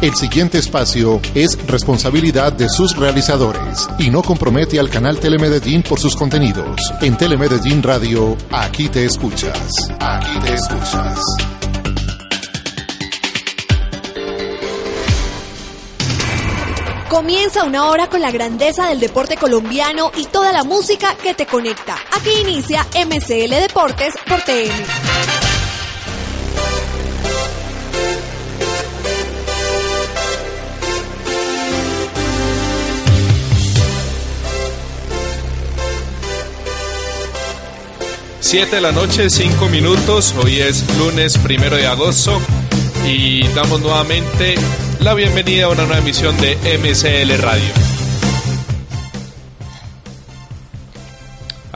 El siguiente espacio es responsabilidad de sus realizadores y no compromete al canal Telemedellín por sus contenidos. En Telemedellín Radio, aquí te escuchas. Aquí te escuchas. Comienza una hora con la grandeza del deporte colombiano y toda la música que te conecta. Aquí inicia MCL Deportes por TM. Siete de la noche, cinco minutos. Hoy es lunes primero de agosto y damos nuevamente la bienvenida a una nueva emisión de MCL Radio.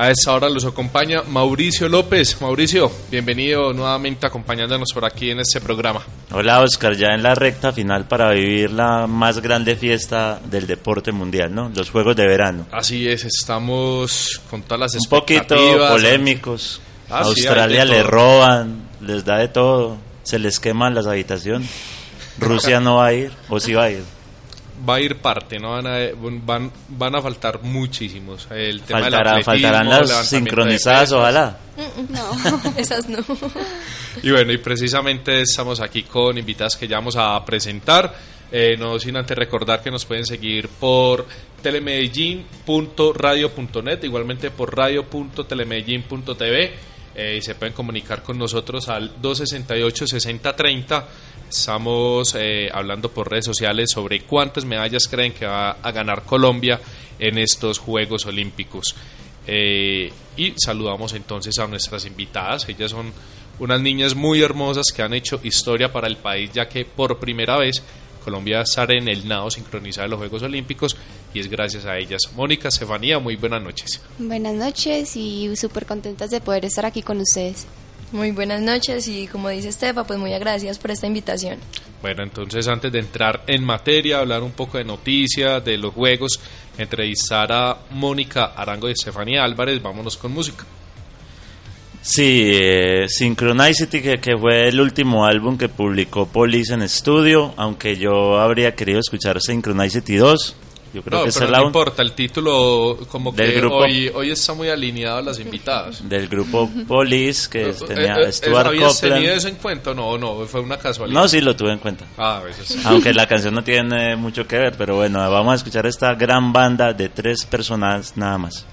A esta hora los acompaña Mauricio López. Mauricio, bienvenido nuevamente acompañándonos por aquí en este programa. Hola Oscar, ya en la recta final para vivir la más grande fiesta del deporte mundial, ¿no? Los Juegos de Verano. Así es, estamos con todas las Un poquito polémicos. Ah, Australia le roban, les da de todo, se les queman las habitaciones. Rusia no va a ir, o sí va a ir va a ir parte, no van a, van, van a faltar muchísimos. El tema faltarán las sincronizadas, ojalá. Mm, no, esas no. Y bueno, y precisamente estamos aquí con invitadas que ya vamos a presentar. Eh, no sin antes recordar que nos pueden seguir por telemedellín.radio.net, igualmente por radio.telemedellín.tv eh, y se pueden comunicar con nosotros al 268-6030 Estamos eh, hablando por redes sociales sobre cuántas medallas creen que va a ganar Colombia en estos Juegos Olímpicos. Eh, y saludamos entonces a nuestras invitadas. Ellas son unas niñas muy hermosas que han hecho historia para el país, ya que por primera vez Colombia estará en el nado sincronizado de los Juegos Olímpicos y es gracias a ellas. Mónica, Estefanía, muy buenas noches. Buenas noches y súper contentas de poder estar aquí con ustedes. Muy buenas noches y como dice Estefa, pues muy gracias por esta invitación. Bueno, entonces antes de entrar en materia, hablar un poco de noticias, de los juegos, entrevistar a Mónica Arango y Estefanía Álvarez, vámonos con música. Sí, eh, Synchronicity, que, que, fue el último álbum que publicó Police en estudio, aunque yo habría querido escuchar Synchronicity 2. Yo creo que pero no importa, el título como que hoy, hoy está muy alineado a las invitadas. Del grupo Police, que eh, tenía eh, Stuart ¿Habías tenido eso en cuenta? No, no, fue una casualidad. No, sí, lo tuve en cuenta. Ah, a veces. Aunque la canción no tiene mucho que ver, pero bueno, vamos a escuchar esta gran banda de tres personas nada más.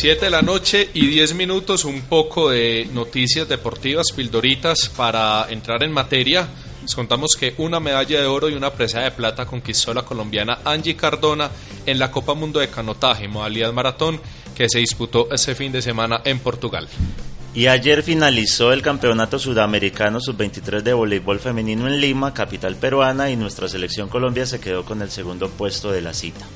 7 de la noche y 10 minutos, un poco de noticias deportivas, pildoritas para entrar en materia. Les contamos que una medalla de oro y una presa de plata conquistó la colombiana Angie Cardona en la Copa Mundo de Canotaje, modalidad maratón, que se disputó este fin de semana en Portugal. Y ayer finalizó el Campeonato Sudamericano Sub-23 de voleibol femenino en Lima, capital peruana, y nuestra selección Colombia se quedó con el segundo puesto de la cita.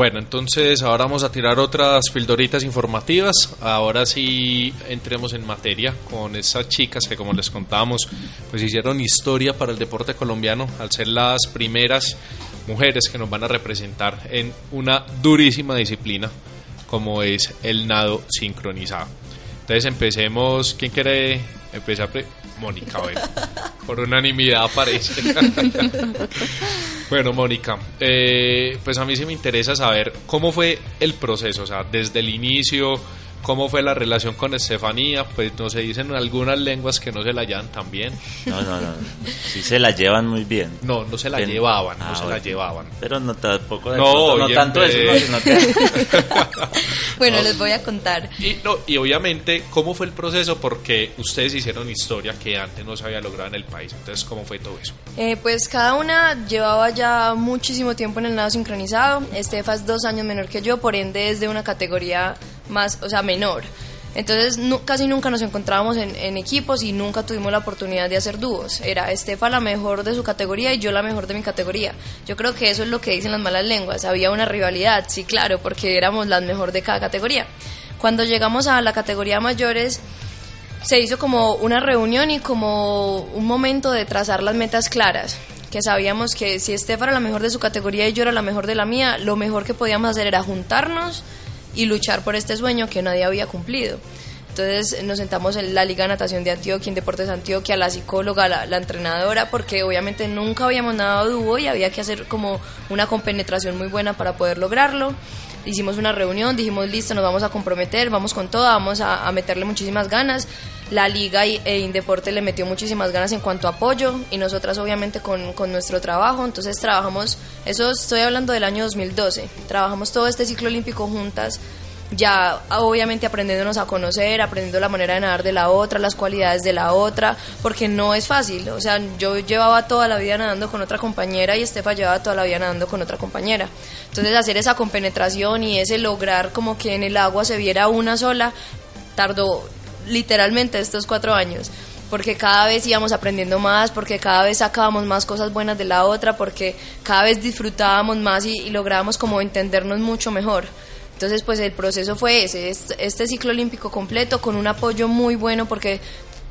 Bueno, entonces ahora vamos a tirar otras pildoritas informativas. Ahora sí entremos en materia con esas chicas que como les contábamos, pues hicieron historia para el deporte colombiano al ser las primeras mujeres que nos van a representar en una durísima disciplina como es el nado sincronizado. Entonces empecemos, ¿quién quiere empezar? Mónica, bueno, por unanimidad parece. bueno, Mónica, eh, pues a mí sí me interesa saber cómo fue el proceso, o sea, desde el inicio, cómo fue la relación con Estefanía, pues no se dicen algunas lenguas que no se la llevan tan bien. No, no, no, sí se la llevan muy bien. No, no se la llevaban, no ah, se la llevaban. Pero no tampoco no, no tanto eso, sino que... bueno, les voy a contar. Y, no, y obviamente, ¿cómo fue el proceso? Porque ustedes hicieron historia que antes no se había logrado en el país. Entonces, ¿cómo fue todo eso? Eh, pues cada una llevaba ya muchísimo tiempo en el nado sincronizado. Estefa es dos años menor que yo, por ende es de una categoría más, o sea, menor. Entonces casi nunca nos encontrábamos en, equipos y nunca tuvimos la oportunidad de hacer dúos. Era Estefa la mejor de su categoría y yo la mejor de mi categoría. Yo creo que eso es lo que dicen las malas lenguas. Había una rivalidad, sí, claro, porque éramos las mejor de cada categoría. Cuando llegamos a la categoría mayores, se hizo como una reunión y como un momento de trazar las metas claras que sabíamos que si Estefa era la mejor de su categoría y yo era la mejor de la mía, lo mejor que podíamos hacer era juntarnos, y luchar por este sueño que nadie había cumplido. Entonces nos sentamos en la Liga de Natación de Antioquia, en Deportes Antioquia, la psicóloga, la, entrenadora, porque obviamente nunca habíamos nadado dúo y había que hacer como una compenetración muy buena para poder lograrlo. Hicimos una reunión, dijimos, listo, nos vamos a comprometer, vamos con todo, vamos a meterle muchísimas ganas la liga e Indeporte le metió muchísimas ganas en cuanto a apoyo y nosotras obviamente con, con, nuestro trabajo, entonces trabajamos, eso estoy hablando del año 2012, trabajamos todo este ciclo olímpico juntas, ya obviamente aprendiéndonos a conocer, aprendiendo la manera de nadar de la otra, las cualidades de la otra, porque no es fácil, o sea, yo llevaba toda la vida nadando con otra compañera y Estefa llevaba toda la vida nadando con otra compañera. Entonces hacer esa compenetración y ese lograr como que en el agua se viera una sola, tardó literalmente estos cuatro años porque cada vez íbamos aprendiendo más, porque cada vez sacábamos más cosas buenas de la otra, porque cada vez disfrutábamos más y, lográbamos como entendernos mucho mejor. Entonces, pues el proceso fue ese, este ciclo olímpico completo con un apoyo muy bueno porque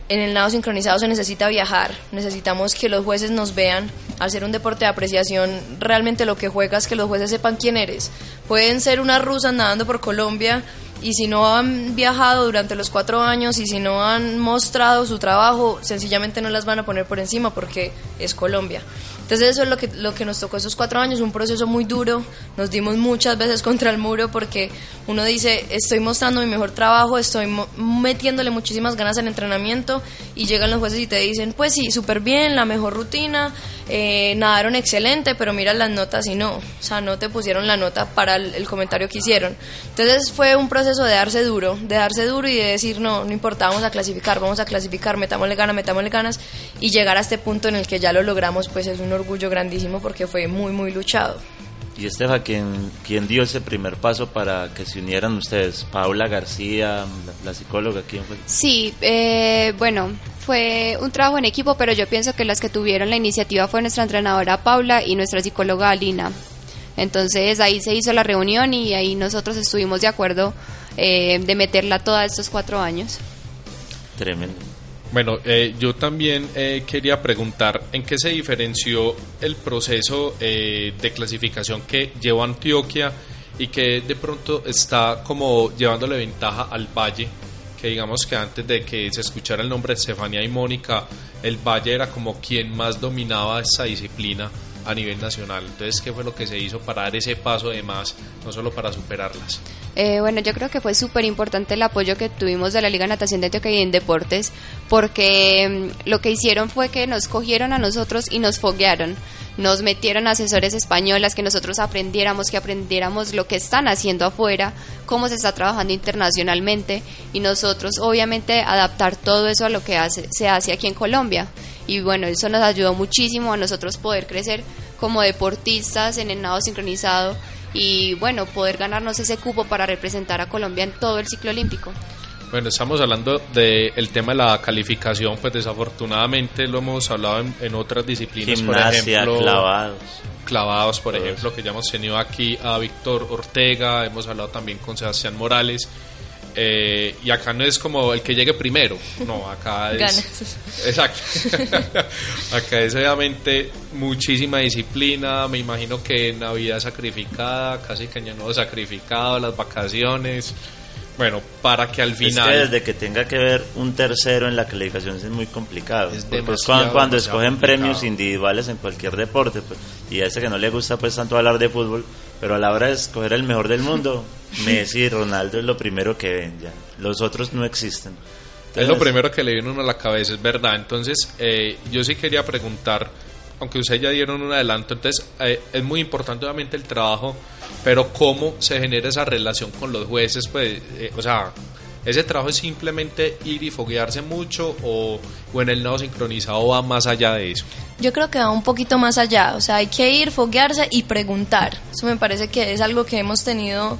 en el nado sincronizado se necesita viajar, necesitamos que los jueces nos vean, ser un deporte de apreciación, realmente lo que juegas, que los jueces sepan quién eres. Pueden ser unas rusas nadando por Colombia, y si no han viajado durante los cuatro años y si no han mostrado su trabajo, sencillamente no las van a poner por encima porque es Colombia. Entonces eso es lo que, lo que nos tocó esos cuatro años, un proceso muy duro, nos dimos muchas veces contra el muro porque uno dice, estoy mostrando mi mejor trabajo, estoy metiéndole muchísimas ganas al entrenamiento y llegan los jueces y te dicen, pues sí, súper bien, la mejor rutina, eh, nadaron excelente, pero mira las notas y no, o sea, no te pusieron la nota para el, comentario que hicieron. Entonces fue un proceso de darse duro, de darse duro y de decir, no, no importa, vamos a clasificar, vamos a clasificar, metámosle ganas, metámosle ganas y llegar a este punto en el que ya lo logramos, pues es un orgullo grandísimo porque fue muy, muy luchado. Y Estefa, ¿quién, ¿quién dio ese primer paso para que se unieran ustedes? ¿Paula García, la, psicóloga? ¿Quién fue? Sí, eh, bueno, fue un trabajo en equipo, pero yo pienso que las que tuvieron la iniciativa fue nuestra entrenadora Paula y nuestra psicóloga Alina. Entonces ahí se hizo la reunión y ahí nosotros estuvimos de acuerdo eh, de meterla toda estos cuatro años. Tremendo. Bueno, eh, yo también eh, quería preguntar en qué se diferenció el proceso eh, de clasificación que llevó Antioquia y que de pronto está como llevándole ventaja al Valle, que digamos que antes de que se escuchara el nombre de Estefanía y Mónica, el Valle era como quien más dominaba esa disciplina a nivel nacional. Entonces, ¿qué fue lo que se hizo para dar ese paso de más, no solo para superarlas? Eh, bueno, yo creo que fue súper importante el apoyo que tuvimos de la Liga Natación de Antioquia y en Deportes, porque mm, lo que hicieron fue que nos cogieron a nosotros y nos foguearon. nos metieron asesores españolas, que nosotros aprendiéramos, que aprendiéramos lo que están haciendo afuera, cómo se está trabajando internacionalmente y nosotros obviamente adaptar todo eso a lo que hace, se hace aquí en Colombia. Y bueno, eso nos ayudó muchísimo a nosotros poder crecer como deportistas en el nado sincronizado y bueno, poder ganarnos ese cupo para representar a Colombia en todo el ciclo olímpico. Bueno, estamos hablando del tema de la calificación, pues desafortunadamente lo hemos hablado en, otras disciplinas, por ejemplo, clavados. Clavados, por ejemplo, que ya hemos tenido aquí a Víctor Ortega, hemos hablado también con Sebastián Morales. Eh, y acá no es como el que llegue primero, no, acá es. Exacto. acá es obviamente muchísima disciplina. Me imagino que Navidad sacrificada, casi que año nuevo sacrificado, las vacaciones. Bueno, para que al final... Es que desde que tenga que ver un tercero en la calificación es muy complicado. Es cuando, cuando escogen premios individuales en cualquier deporte, pues, y a ese que no le gusta pues tanto hablar de fútbol, pero a la hora de escoger el mejor del mundo, Messi y Ronaldo es lo primero que ven ya. Los otros no existen. es lo primero que le viene uno a la cabeza, es verdad. Entonces, eh, yo sí quería preguntar, aunque ustedes ya dieron un adelanto, entonces eh, es muy importante obviamente el trabajo pero cómo se genera esa relación con los jueces, pues, eh, o sea, ese trabajo es simplemente ir y foguearse mucho o, o, en el nodo sincronizado va más allá de eso. Yo creo que va un poquito más allá, o sea, hay que ir, foguearse y preguntar. Eso me parece que es algo que hemos tenido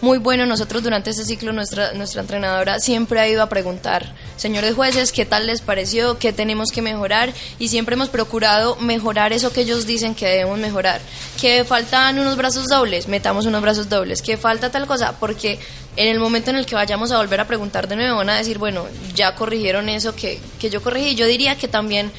muy bueno. Nosotros durante este ciclo, nuestra, nuestra entrenadora siempre ha ido a preguntar, señores jueces, ¿qué tal les pareció? ¿Qué tenemos que mejorar? Y siempre hemos procurado mejorar eso que ellos dicen que debemos mejorar. Que faltan unos brazos dobles, metamos unos brazos dobles. Que falta tal cosa, porque en el momento en el que vayamos a volver a preguntar de nuevo van a decir, bueno, ya corrigieron eso que, que yo corregí. Yo diría que también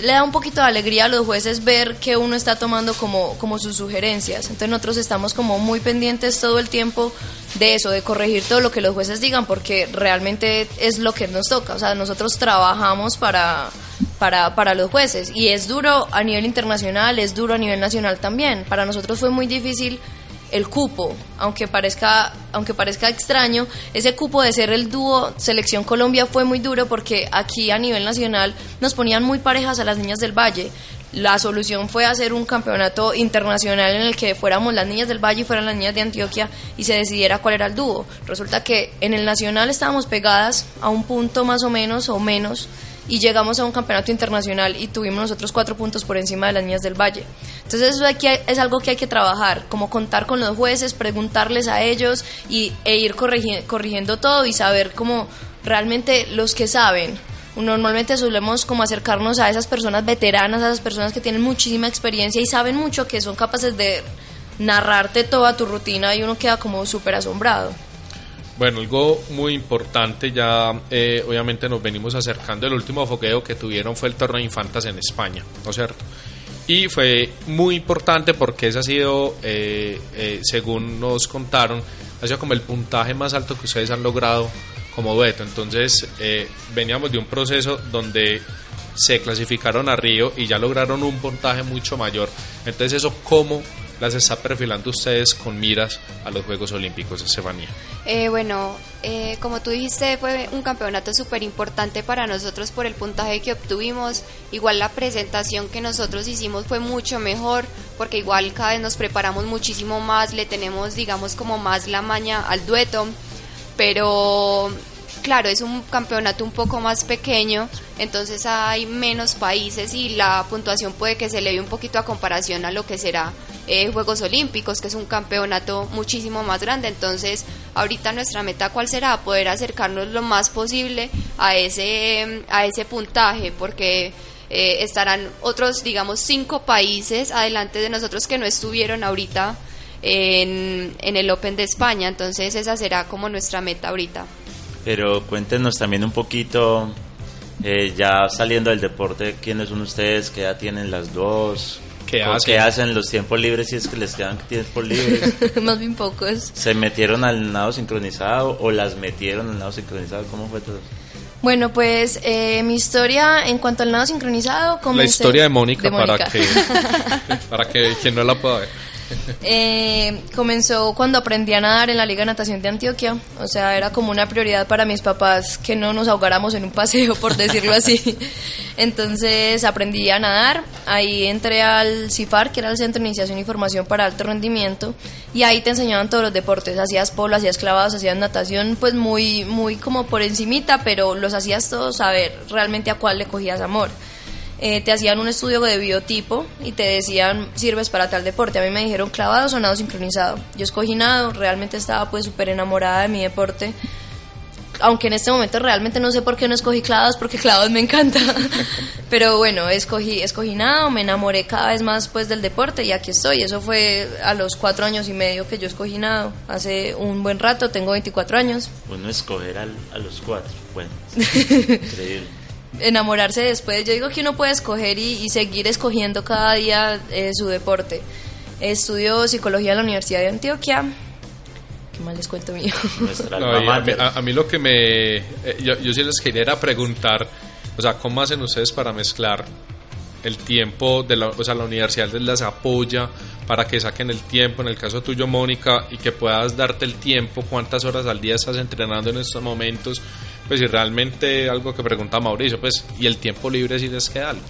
le da un poquito de alegría a los jueces ver que uno está tomando como, como sus sugerencias. Entonces nosotros estamos como muy pendientes todo el tiempo de eso, de corregir todo lo que los jueces digan, porque realmente es lo que nos toca. O sea, nosotros trabajamos para, para, para los jueces y es duro a nivel internacional, es duro a nivel nacional también. Para nosotros fue muy difícil el cupo, aunque parezca, aunque parezca extraño, ese cupo de ser el dúo Selección Colombia fue muy duro porque aquí a nivel nacional nos ponían muy parejas a las niñas del Valle. La solución fue hacer un campeonato internacional en el que fuéramos las niñas del Valle y fueran las niñas de Antioquia y se decidiera cuál era el dúo. Resulta que en el nacional estábamos pegadas a un punto más o menos o menos y llegamos a un campeonato internacional y tuvimos nosotros cuatro puntos por encima de las niñas del Valle. Entonces eso aquí es algo que hay que trabajar, como contar con los jueces, preguntarles a ellos y, e ir corrigiendo todo y saber cómo realmente los que saben. Normalmente solemos como acercarnos a esas personas veteranas, a esas personas que tienen muchísima experiencia y saben mucho, que son capaces de narrarte toda tu rutina y uno queda como súper asombrado. Bueno, algo muy importante, ya eh, obviamente nos venimos acercando, el último fogueo que tuvieron fue el torneo de infantas en España, ¿no es cierto? Y fue muy importante porque ese ha sido, eh, eh, según nos contaron, ha sido como el puntaje más alto que ustedes han logrado como dueto. Entonces, veníamos de un proceso donde se clasificaron a Río y ya lograron un puntaje mucho mayor. Entonces, ¿eso cómo las está perfilando ustedes con miras a los Juegos Olímpicos, Estefanía? Eh, bueno, eh, como tú dijiste, fue un campeonato súper importante para nosotros por el puntaje que obtuvimos. Igual la presentación que nosotros hicimos fue mucho mejor porque igual cada vez nos preparamos muchísimo más, le tenemos, digamos, como más la maña al dueto. Pero claro, es un campeonato un poco más pequeño, entonces hay menos países y la puntuación puede que se eleve un poquito a comparación a lo que será eh, Juegos Olímpicos, que es un campeonato muchísimo más grande. Entonces, ahorita nuestra meta cuál será poder acercarnos lo más posible a ese a ese puntaje, porque eh, estarán otros, digamos, cinco países adelante de nosotros que no estuvieron ahorita en, en el Open de España. Entonces, esa será como nuestra meta ahorita. Pero cuéntenos también un poquito, eh, ya saliendo del deporte, ¿quiénes son ustedes? ¿Qué edad tienen las dos? ¿Qué hacen? hacen los tiempos libres si es que les quedan tiempos libres? Más bien pocos. ¿Se metieron al nado sincronizado o las metieron al nado sincronizado? ¿Cómo fue todo? Bueno, pues eh, mi historia en cuanto al nado sincronizado... La historia de Mónica, Para, que, para que quien no la pueda ver. Eh, comenzó cuando aprendí a nadar en la Liga de Natación de Antioquia. O sea, era como una prioridad para mis papás que no nos ahogáramos en un paseo, por decirlo así. Entonces aprendí a nadar. Ahí entré al CIFAR, que era el Centro de Iniciación y Formación para Alto Rendimiento. Y ahí te enseñaban todos los deportes. Hacías polo, hacías clavados, hacías natación, pues muy, muy como por encimita, pero los hacías todos saber realmente a cuál le cogías amor. Eh, te hacían un estudio de biotipo y te decían sirves para tal deporte. A mí me dijeron clavado o nado sincronizado. Yo escogí nado, realmente estaba pues súper enamorada de mi deporte. Aunque en este momento realmente no sé por qué no escogí clavados, porque clavados me encanta. Pero bueno, escogí, escogí nado, me enamoré cada vez más pues del deporte y aquí estoy. Eso fue a los cuatro años y medio que yo escogí nado. Hace un buen rato, tengo 24 años. Bueno, escoger a los cuatro, bueno, increíble enamorarse después. Yo digo que uno puede escoger y, seguir escogiendo cada día eh, su deporte. Estudio psicología en la Universidad de Antioquia. Qué mal les cuento mío. a, mí, lo que me... Eh, yo, yo sí les quería preguntar, o sea, ¿cómo hacen ustedes para mezclar el tiempo de la, o sea, la universidad les apoya para que saquen el tiempo, en el caso tuyo, Mónica, y que puedas darte el tiempo, cuántas horas al día estás entrenando en estos momentos, pues si realmente algo que pregunta Mauricio, pues, y el tiempo libre si les queda algo.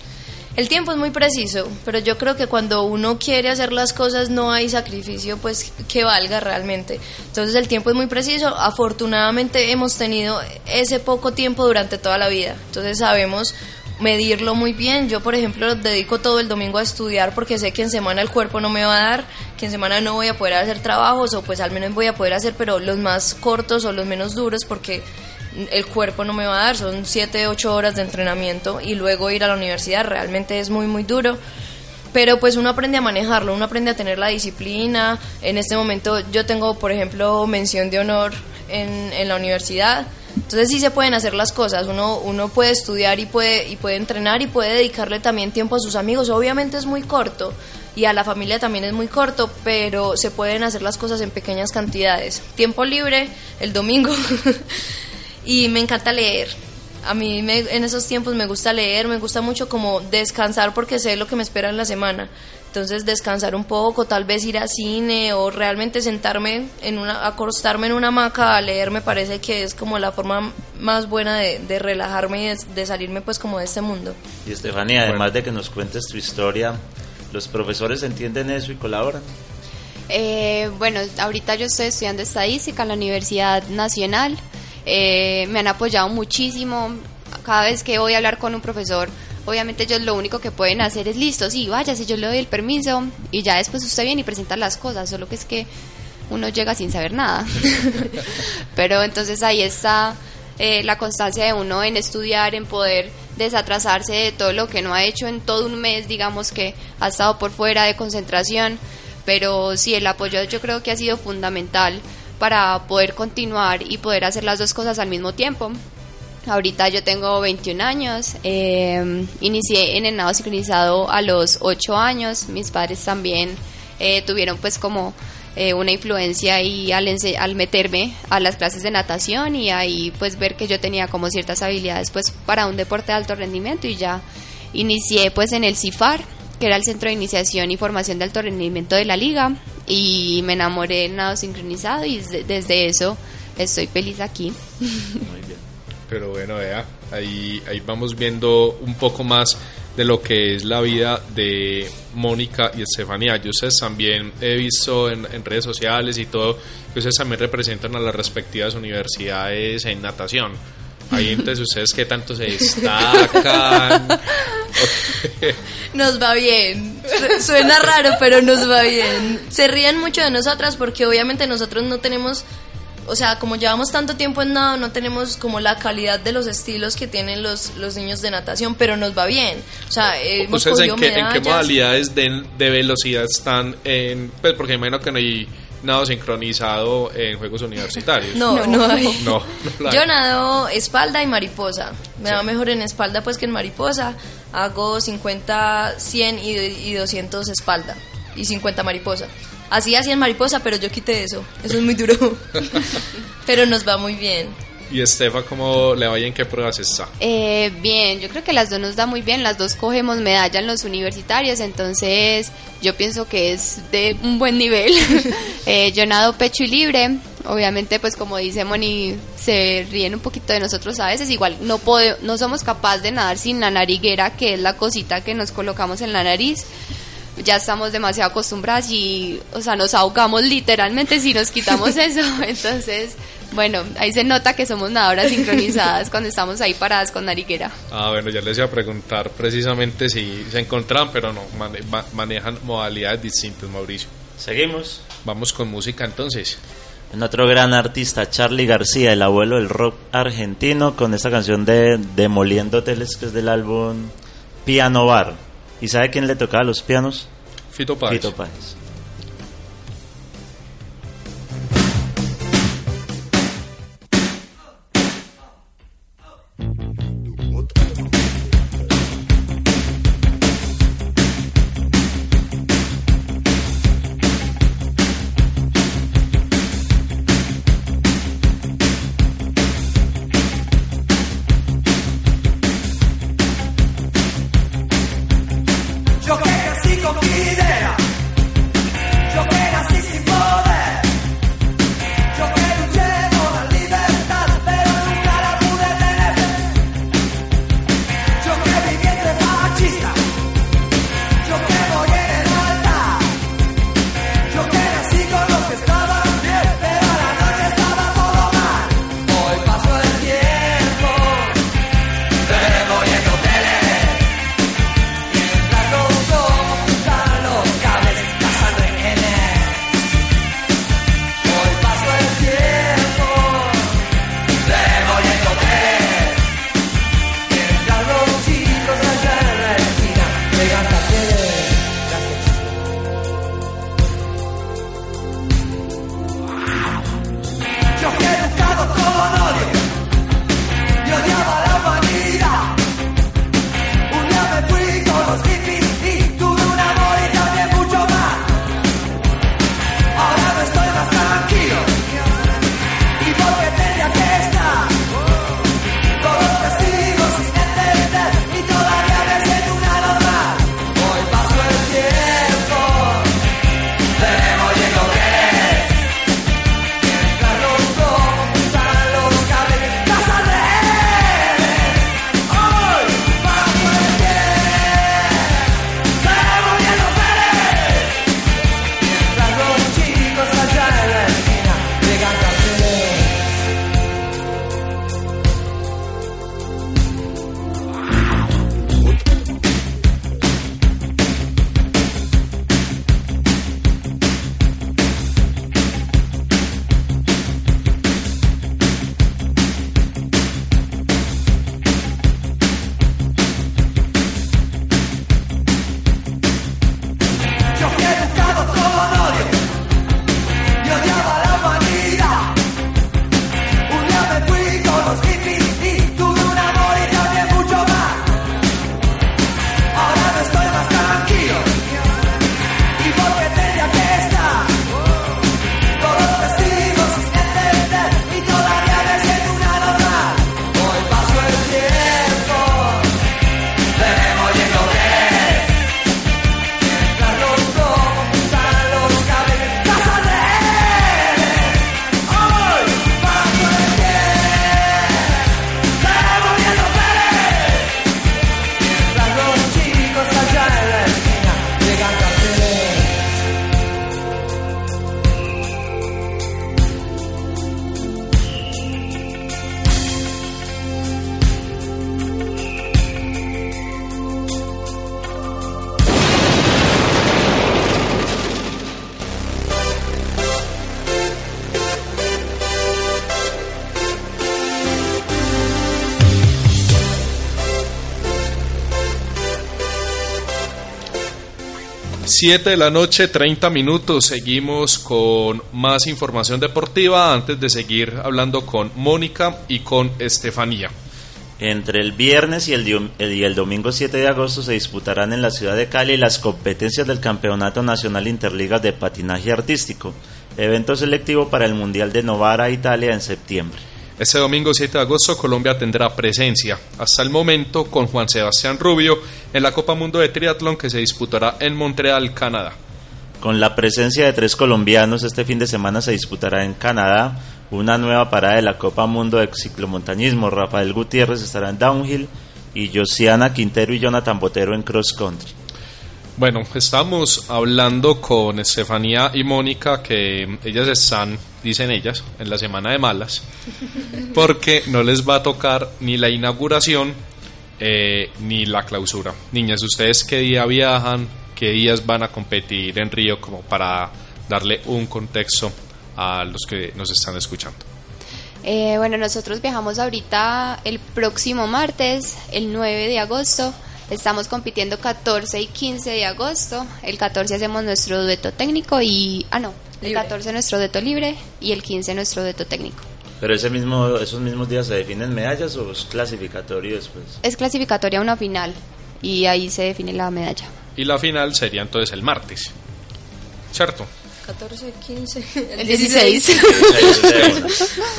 El tiempo es muy preciso, pero yo creo que cuando uno quiere hacer las cosas no hay sacrificio pues que valga realmente. Entonces el tiempo es muy preciso. Afortunadamente hemos tenido ese poco tiempo durante toda la vida. Entonces sabemos medirlo muy bien. Yo, por ejemplo, dedico todo el domingo a estudiar porque sé que en semana el cuerpo no me va a dar, que en semana no voy a poder hacer trabajos o pues al menos voy a poder hacer, pero los más cortos o los menos duros porque el cuerpo no me va a dar, son 7, 8 horas de entrenamiento y luego ir a la universidad realmente es muy, muy duro. Pero pues uno aprende a manejarlo, uno aprende a tener la disciplina. En este momento yo tengo, por ejemplo, mención de honor en, en la universidad entonces sí se pueden hacer las cosas, uno, uno puede estudiar y puede, y puede entrenar y puede dedicarle también tiempo a sus amigos, obviamente es muy corto y a la familia también es muy corto, pero se pueden hacer las cosas en pequeñas cantidades. Tiempo libre, el domingo, y me encanta leer. A mí en esos tiempos me gusta leer, me gusta mucho como descansar porque sé lo que me espera en la semana. Entonces descansar un poco, tal vez ir a cine o realmente sentarme en una, acostarme en una hamaca a leer me parece que es como la forma más buena de, relajarme y de, salirme pues como de este mundo. Y Estefanía, además de que nos cuentes tu historia, ¿los profesores entienden eso y colaboran? Eh, bueno, ahorita yo estoy estudiando estadística en la Universidad Nacional. Eh, me han apoyado muchísimo. Cada vez que voy a hablar con un profesor, obviamente ellos lo único que pueden hacer es listo, sí, vaya, si yo le doy el permiso y ya después usted viene y presenta las cosas, solo que es que uno llega sin saber nada. Pero entonces ahí está eh, la constancia de uno en estudiar, en poder desatrasarse de todo lo que no ha hecho en todo un mes, digamos que ha estado por fuera de concentración. Pero sí, el apoyo yo creo que ha sido fundamental para poder continuar y poder hacer las dos cosas al mismo tiempo. Ahorita yo tengo 21 años, eh, inicié en el nado sincronizado a los 8 años, mis padres también eh, tuvieron pues como eh, una influencia ahí al, al meterme a las clases de natación y ahí pues ver que yo tenía como ciertas habilidades pues para un deporte de alto rendimiento y ya inicié pues en el CIFAR, que era el Centro de Iniciación y Formación de Alto Rendimiento de la Liga y me enamoré del nado sincronizado y desde eso estoy feliz aquí. Pero bueno, vea, ahí, ahí vamos viendo un poco más de lo que es la vida de Mónica y Estefanía. Yo ustedes también he visto en, redes sociales y todo que ustedes también representan a las respectivas universidades en natación. Ahí entonces ustedes qué tanto se destacan. Nos va bien. Suena raro, pero nos va bien. Se ríen mucho de nosotras porque obviamente nosotros no tenemos o sea, como llevamos tanto tiempo en nado, no tenemos como la calidad de los estilos que tienen los, los niños de natación, pero nos va bien. O sea, hemos ¿en qué, ¿en qué, modalidades de, de, velocidad están en...? Pues porque imagino que no hay nado sincronizado en juegos universitarios. No, no, hay. No, Yo nado espalda y mariposa. Me va mejor en espalda pues que en mariposa. Hago 50, 100 y, y 200 espalda y 50 mariposa. Así así en mariposa, pero yo quité eso. Eso es muy duro. pero nos va muy bien. ¿Y Estefa cómo le vaya en qué pruebas está? Eh, bien, yo creo que las dos nos da muy bien, las dos cogemos medalla en los universitarios, entonces yo pienso que es de un buen nivel. eh, yo nado pecho y libre, obviamente pues como dice Moni, se ríen un poquito de nosotros a veces, igual no, no somos capaces de nadar sin la nariguera, que es la cosita que nos colocamos en la nariz ya estamos demasiado acostumbradas y, o sea, nos ahogamos literalmente si nos quitamos eso. Entonces, bueno, ahí se nota que somos nadadoras sincronizadas cuando estamos ahí paradas con nariguera. Ah, bueno, ya les iba a preguntar precisamente si se encontraban, pero no, manejan modalidades distintas, Mauricio. Seguimos. Vamos con música entonces. En otro gran artista, Charlie García, el abuelo del rock argentino, con esta canción de Demoliendo Hoteles, que es del álbum Piano Bar. ¿Y sabe quién le tocaba los pianos? Fito Páez. Fito Páez. Siete de la noche, 30 minutos. Seguimos con más información deportiva antes de seguir hablando con Mónica y con Estefanía. Entre el viernes y el, y el domingo 7 de agosto se disputarán en la ciudad de Cali las competencias del Campeonato Nacional Interligas de Patinaje Artístico, evento selectivo para el Mundial de Novara, Italia, en septiembre. Este domingo 7 de agosto Colombia tendrá presencia, hasta el momento, con Juan Sebastián Rubio en la Copa Mundo de Triatlón que se disputará en Montreal, Canadá. Con la presencia de tres colombianos, este fin de semana se disputará en Canadá una nueva parada de la Copa Mundo de Ciclomontañismo. Rafael Gutiérrez estará en Downhill y Josiana Quintero y Jonathan Botero en Cross Country. Bueno, estamos hablando con Estefanía y Mónica que ellas están, dicen ellas, en la semana de malas, porque no les va a tocar ni la inauguración eh, ni la clausura. Niñas, ¿ustedes qué día viajan? ¿Qué días van a competir en Río? Como para darle un contexto a los que nos están escuchando. Eh, bueno, nosotros viajamos ahorita el próximo martes, el 9 de agosto Estamos compitiendo 14 y 15 de agosto. El 14 hacemos nuestro dueto técnico y... Ah, no. El 14 nuestro dueto libre y el 15 nuestro dueto técnico. ¿Pero ese mismo, esos mismos días se definen medallas o es clasificatorio después? Es clasificatoria una final y ahí se define la medalla. Y la final sería entonces el martes, ¿cierto? 14, 15, el 16.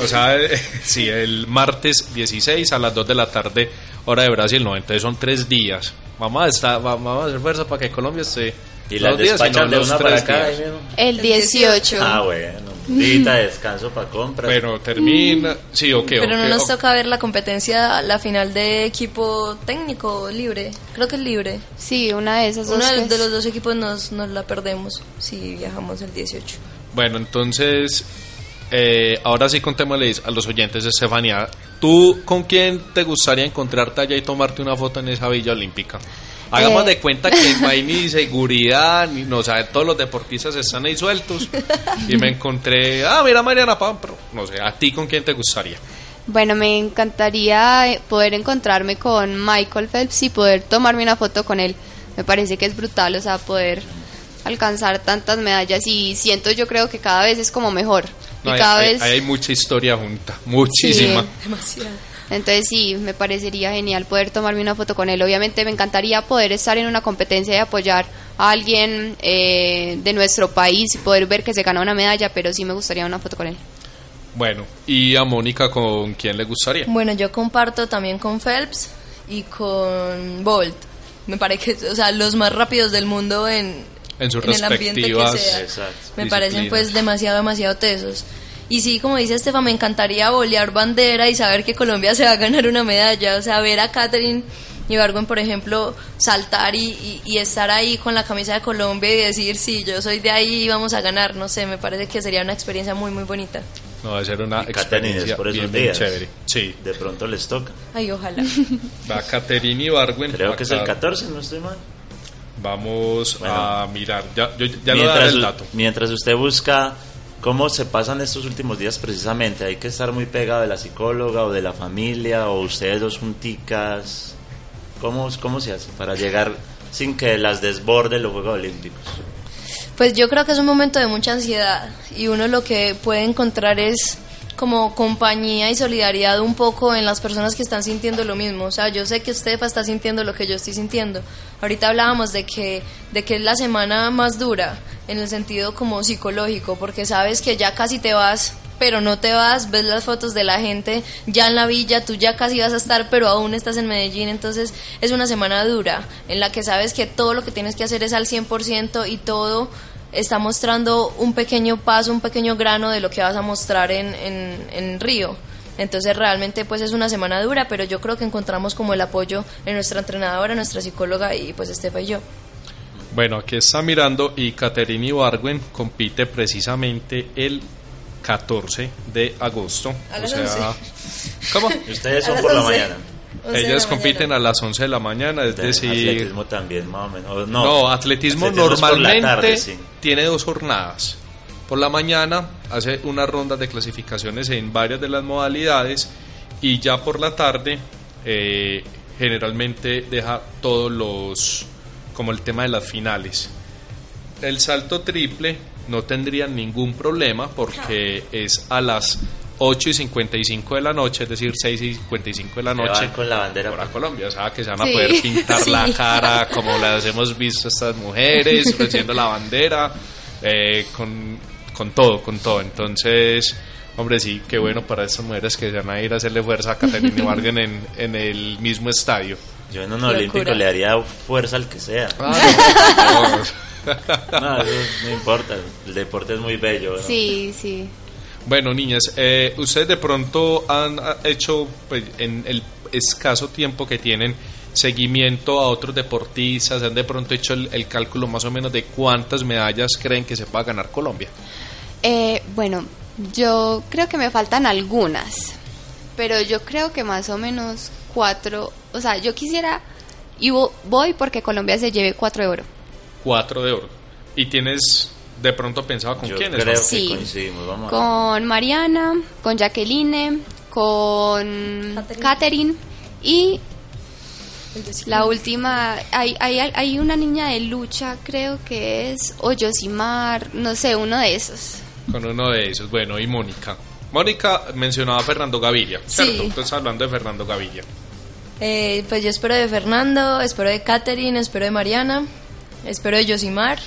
o sea, sí, el martes 16 a las 2 de la tarde, hora de Brasil, no, entonces son tres días. Vamos a, estar, vamos a hacer fuerza para que Colombia esté ¿Y la despachan de una para acá? El 18. Ah, bueno. Dita descanso para compras. Pero termina. Sí, ok. Pero no nos toca ver la competencia, la final de equipo técnico libre. Creo que es libre. Sí, una de esas dos. Una de los dos equipos nos, nos la perdemos si viajamos el 18. Bueno, entonces. Eh, ahora sí contémosles a los oyentes de Estefania. ¿Tú con quién te gustaría encontrarte allá y tomarte una foto en esa Villa Olímpica? Hagamos de cuenta que no hay ni seguridad, ni, no, o sea, todos los deportistas están ahí sueltos. Y me encontré, ah, mira Mariana Pam, pero no sé, ¿a ti con quién te gustaría? Bueno, me encantaría eh, poder encontrarme con Michael Phelps y poder tomarme una foto con él. Me parece que es brutal, o sea, poder alcanzar tantas medallas y siento yo creo que cada vez es como mejor. y cada hay, vez... hay, mucha historia junta, muchísima. demasiado. Entonces sí, me parecería genial poder tomarme una foto con él. Obviamente me encantaría poder estar en una competencia y apoyar a alguien eh, de nuestro país y poder ver que se ganó una medalla, pero sí me gustaría una foto con él. Bueno, ¿y a Mónica con quién le gustaría? Bueno, yo comparto también con Phelps y con Bolt. Me parece que, o sea, los más rápidos del mundo en, en sus en el ambiente que sea. Exacto. Me parecen pues demasiado, demasiado tesos. Y sí, como dice Estefa, me encantaría bolear bandera y saber que Colombia se va a ganar una medalla. O sea, ver a Catherine Ibargüen, por ejemplo, saltar y, y, estar ahí con la camisa de Colombia y decir, sí, yo soy de ahí y vamos a ganar. No sé, me parece que sería una experiencia muy, muy bonita. No, va a ser una Y experiencia por esos bien, bien días. chévere. Sí, De pronto les toca. Ay, ojalá. va Caterina Ibargüen. Creo que es el acá. 14, no estoy mal. Vamos Bueno. a mirar. Ya, yo, ya le voy a dar mientras, el dato. mientras usted busca cómo se pasan estos últimos días precisamente, hay que estar muy pegado de la psicóloga o de la familia o ustedes dos junticas. ¿Cómo, cómo se hace para llegar sin que las desborde los Juegos Olímpicos? Pues yo creo que es un momento de mucha ansiedad y uno lo que puede encontrar es como compañía y solidaridad un poco en las personas que están sintiendo lo mismo. O sea, yo sé que usted está sintiendo lo que yo estoy sintiendo. Ahorita hablábamos de que, de que es la semana más dura en el sentido como psicológico, porque sabes que ya casi te vas, pero no te vas, ves las fotos de la gente ya en la villa, tú ya casi vas a estar, pero aún estás en Medellín, entonces es una semana dura en la que sabes que todo lo que tienes que hacer es al 100% y todo está mostrando un pequeño paso, un pequeño grano de lo que vas a mostrar en, en, en Río. Entonces realmente pues es una semana dura, pero yo creo que encontramos como el apoyo en nuestra entrenadora, nuestra psicóloga y pues Estefa y yo. Bueno, aquí está mirando y Caterina Ibargüen compite precisamente el 14 de agosto. A o sea, 11. ¿cómo? Ustedes son por la 11. mañana. Ellas la compiten a las 11 de la mañana, es De decir, atletismo también, más o menos. No, No, atletismo, la normalmente tarde, sí. tiene dos jornadas. Por la mañana hace unas rondas de clasificaciones en varias de las modalidades y ya por la tarde eh, generalmente deja todos los, como el tema de las finales. El salto triple no tendría ningún problema porque es a las 8 y 55 de la noche, es decir, 6 y 55 de la Se noche. van con la bandera. Para Colombia, o sea, que se van a Sí. poder pintar la cara como las hemos visto estas mujeres, ofreciendo la bandera, eh, con, con todo, con todo. Entonces, Hombre, sí, qué bueno para estas mujeres que van a ir a hacerle fuerza a Caterina Vargas en, en el mismo estadio. Yo en un olímpico le haría fuerza al que sea. Ah, no, no importa, el deporte es muy bello. Sí, sí. Bueno, niñas, eh, ustedes de pronto han hecho, pues, en el escaso tiempo que tienen, seguimiento a otros deportistas, han de pronto hecho el, cálculo más o menos de cuántas medallas creen que se va a ganar Colombia. Eh, bueno, yo creo que me faltan algunas, pero yo creo que más o menos cuatro, o sea, yo quisiera y voy porque Colombia se lleve cuatro de oro. Cuatro de oro. ¿Y tienes de pronto pensado con quiénes? Creo sí, con Mariana, con Jacqueline, con Catherine y la última, hay, hay, hay una niña de lucha, creo que es Oyosimar, no sé, uno de esos. Con uno de esos, bueno, y Mónica. Mónica mencionaba a Fernando Gaviria, ¿cierto? Entonces hablando de Fernando Gaviria. Eh, pues yo espero de Fernando, espero de Katherine, espero de Mariana, espero de Yosimar,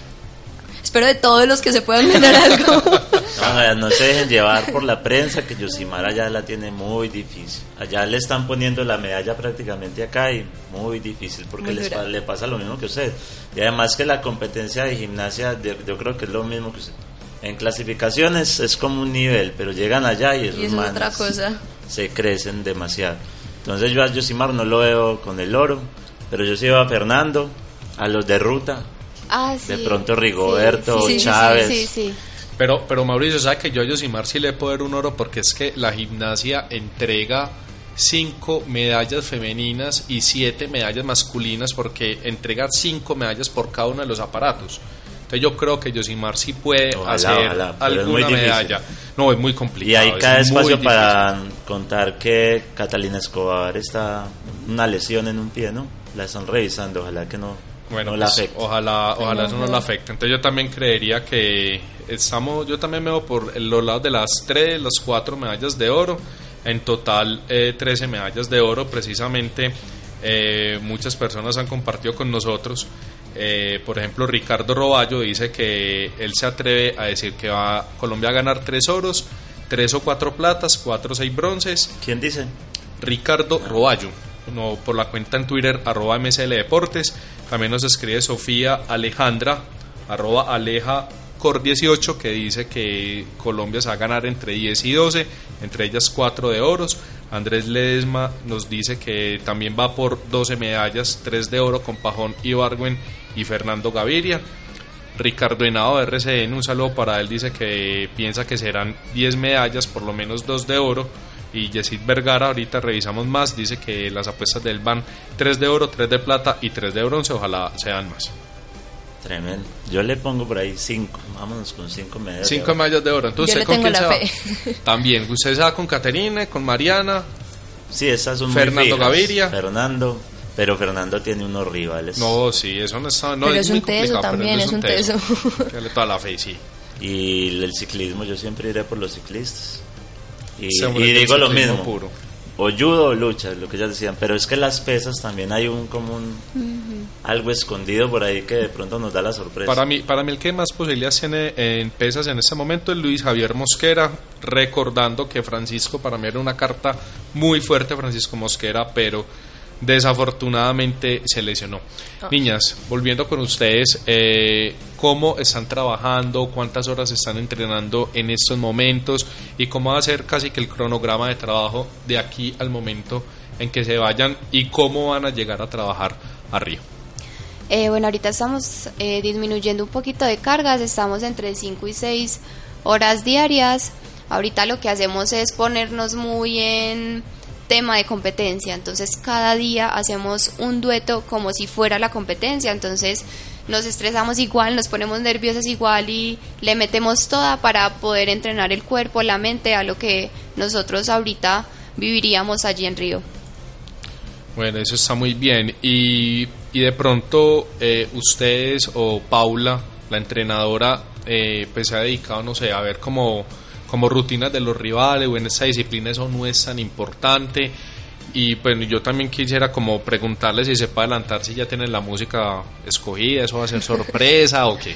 espero de todos los que se puedan ganar algo. No, no, se dejen llevar por la prensa, que Yosimar allá la tiene muy difícil. Allá le están poniendo la medalla prácticamente acá y muy difícil porque les, le pasa lo mismo que usted. Y además que la competencia de gimnasia, yo creo que es lo mismo que usted. En clasificaciones es como un nivel, pero llegan allá y esos y es otra cosa. se crecen demasiado. Entonces yo a Yosimar no lo veo con el oro, pero yo sí veo a Fernando, a los de ruta, ah, de pronto Rigoberto, Chávez. Pero, pero Mauricio, ¿sabe que yo a Yosimar sí le puedo dar un oro? Porque es que la gimnasia entrega cinco medallas femeninas y siete medallas masculinas porque entrega cinco medallas por cada uno de los aparatos yo creo que Yosimar sí puede hacer alguna medalla. No, es muy complicado. Y hay cada espacio para contar que Catalina Escobar está una lesión en un pie, ¿no? La están revisando, ojalá que no, bueno, pues. Ojalá, ojalá eso no la afecte. Entonces yo también creería que estamos, yo también me veo por los lados de las tres, las cuatro medallas de oro. En total, eh, 13 medallas de oro. Precisamente, eh, muchas personas han compartido con nosotros eh, por ejemplo, Ricardo Roballo dice que él se atreve a decir que va Colombia a ganar tres oros, tres o cuatro platas, cuatro o seis bronces. ¿Quién dice? Ricardo Roballo, no, por la cuenta en Twitter, arroba MSL Deportes. También nos escribe Sofía Alejandra, arroba Aleja Cor 18, que dice que Colombia se va a ganar entre 10 y 12, entre ellas cuatro de oros. Andrés Ledesma nos dice que también va por 12 medallas, 3 de oro con Pajón y Bargüen y Fernando Gaviria. Ricardo Henao de RCN, un saludo para él, dice que piensa que serán 10 medallas, por lo menos 2 de oro. Y Yesid Vergara, ahorita revisamos más, dice que las apuestas de él van 3 de oro, 3 de plata y 3 de bronce, ojalá sean más. Tremendo. Yo le pongo por ahí 5, vámonos con 5 medallas. 5 medallas de oro. Entonces, ¿con quién se va? También, usted se va con Caterina, con Mariana. Sí, esas son Fernando muy Gaviria. Fernando. Pero Fernando tiene unos rivales. No, sí, eso no está. No, pero es, un teso también, es un teso. Dale toda la fe, sí. Y el ciclismo, yo siempre iré por los ciclistas. Y, y digo lo mismo. Puro. O judo o lucha, lo que ya decían. Pero es que las pesas también hay un como un, algo escondido por ahí que de pronto nos da la sorpresa. Para mí, para mí el que más posibilidades tiene en pesas en este momento es Luis Javier Mosquera, recordando que Francisco para mí era una carta muy fuerte, Francisco Mosquera, pero desafortunadamente se lesionó. Ah. Niñas, volviendo con ustedes, eh, ¿cómo están trabajando? ¿Cuántas horas están entrenando en estos momentos? ¿Y cómo va a ser casi que el cronograma de trabajo de aquí al momento en que se vayan? ¿Y cómo van a llegar a trabajar a Río? Eh, bueno, ahorita estamos eh, disminuyendo un poquito de cargas, estamos entre 5 y 6 horas diarias. Ahorita lo que hacemos es ponernos muy en tema de competencia. Entonces cada día hacemos un dueto como si fuera la competencia. Entonces nos estresamos igual, nos ponemos nerviosos igual y le metemos toda para poder entrenar el cuerpo, la mente a lo que nosotros ahorita viviríamos allí en Río. Bueno, eso está muy bien. Y, y de pronto eh, ustedes o Paula, la entrenadora, eh, pues se ha dedicado, no sé, a ver cómo como rutinas de los rivales o en esa disciplina eso no es tan importante. Y pues yo también quisiera como preguntarle si se puede adelantar si ya tienen la música escogida, eso va a ser sorpresa o qué.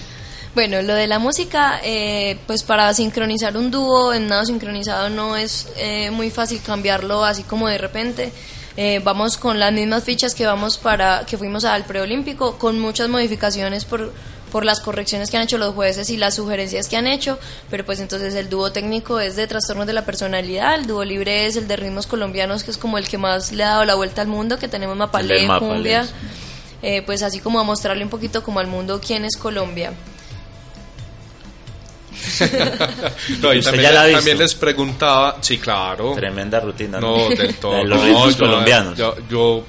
Bueno, lo de la música, eh, pues para sincronizar un dúo en nado sincronizado no es eh, muy fácil cambiarlo así como de repente. Eh, vamos con las mismas fichas que vamos para que fuimos al preolímpico, con muchas modificaciones por por las correcciones que han hecho los jueces y las sugerencias que han hecho, pero pues entonces el dúo técnico es de trastornos de la personalidad, el dúo libre es el de ritmos colombianos, que es como el que más le ha dado la vuelta al mundo, que tenemos Mapalé, Cumbia, pues así como a mostrarle un poquito como al mundo quién es Colombia. también, les preguntaba, sí, claro. Tremenda rutina. No, del todo. los colombianos.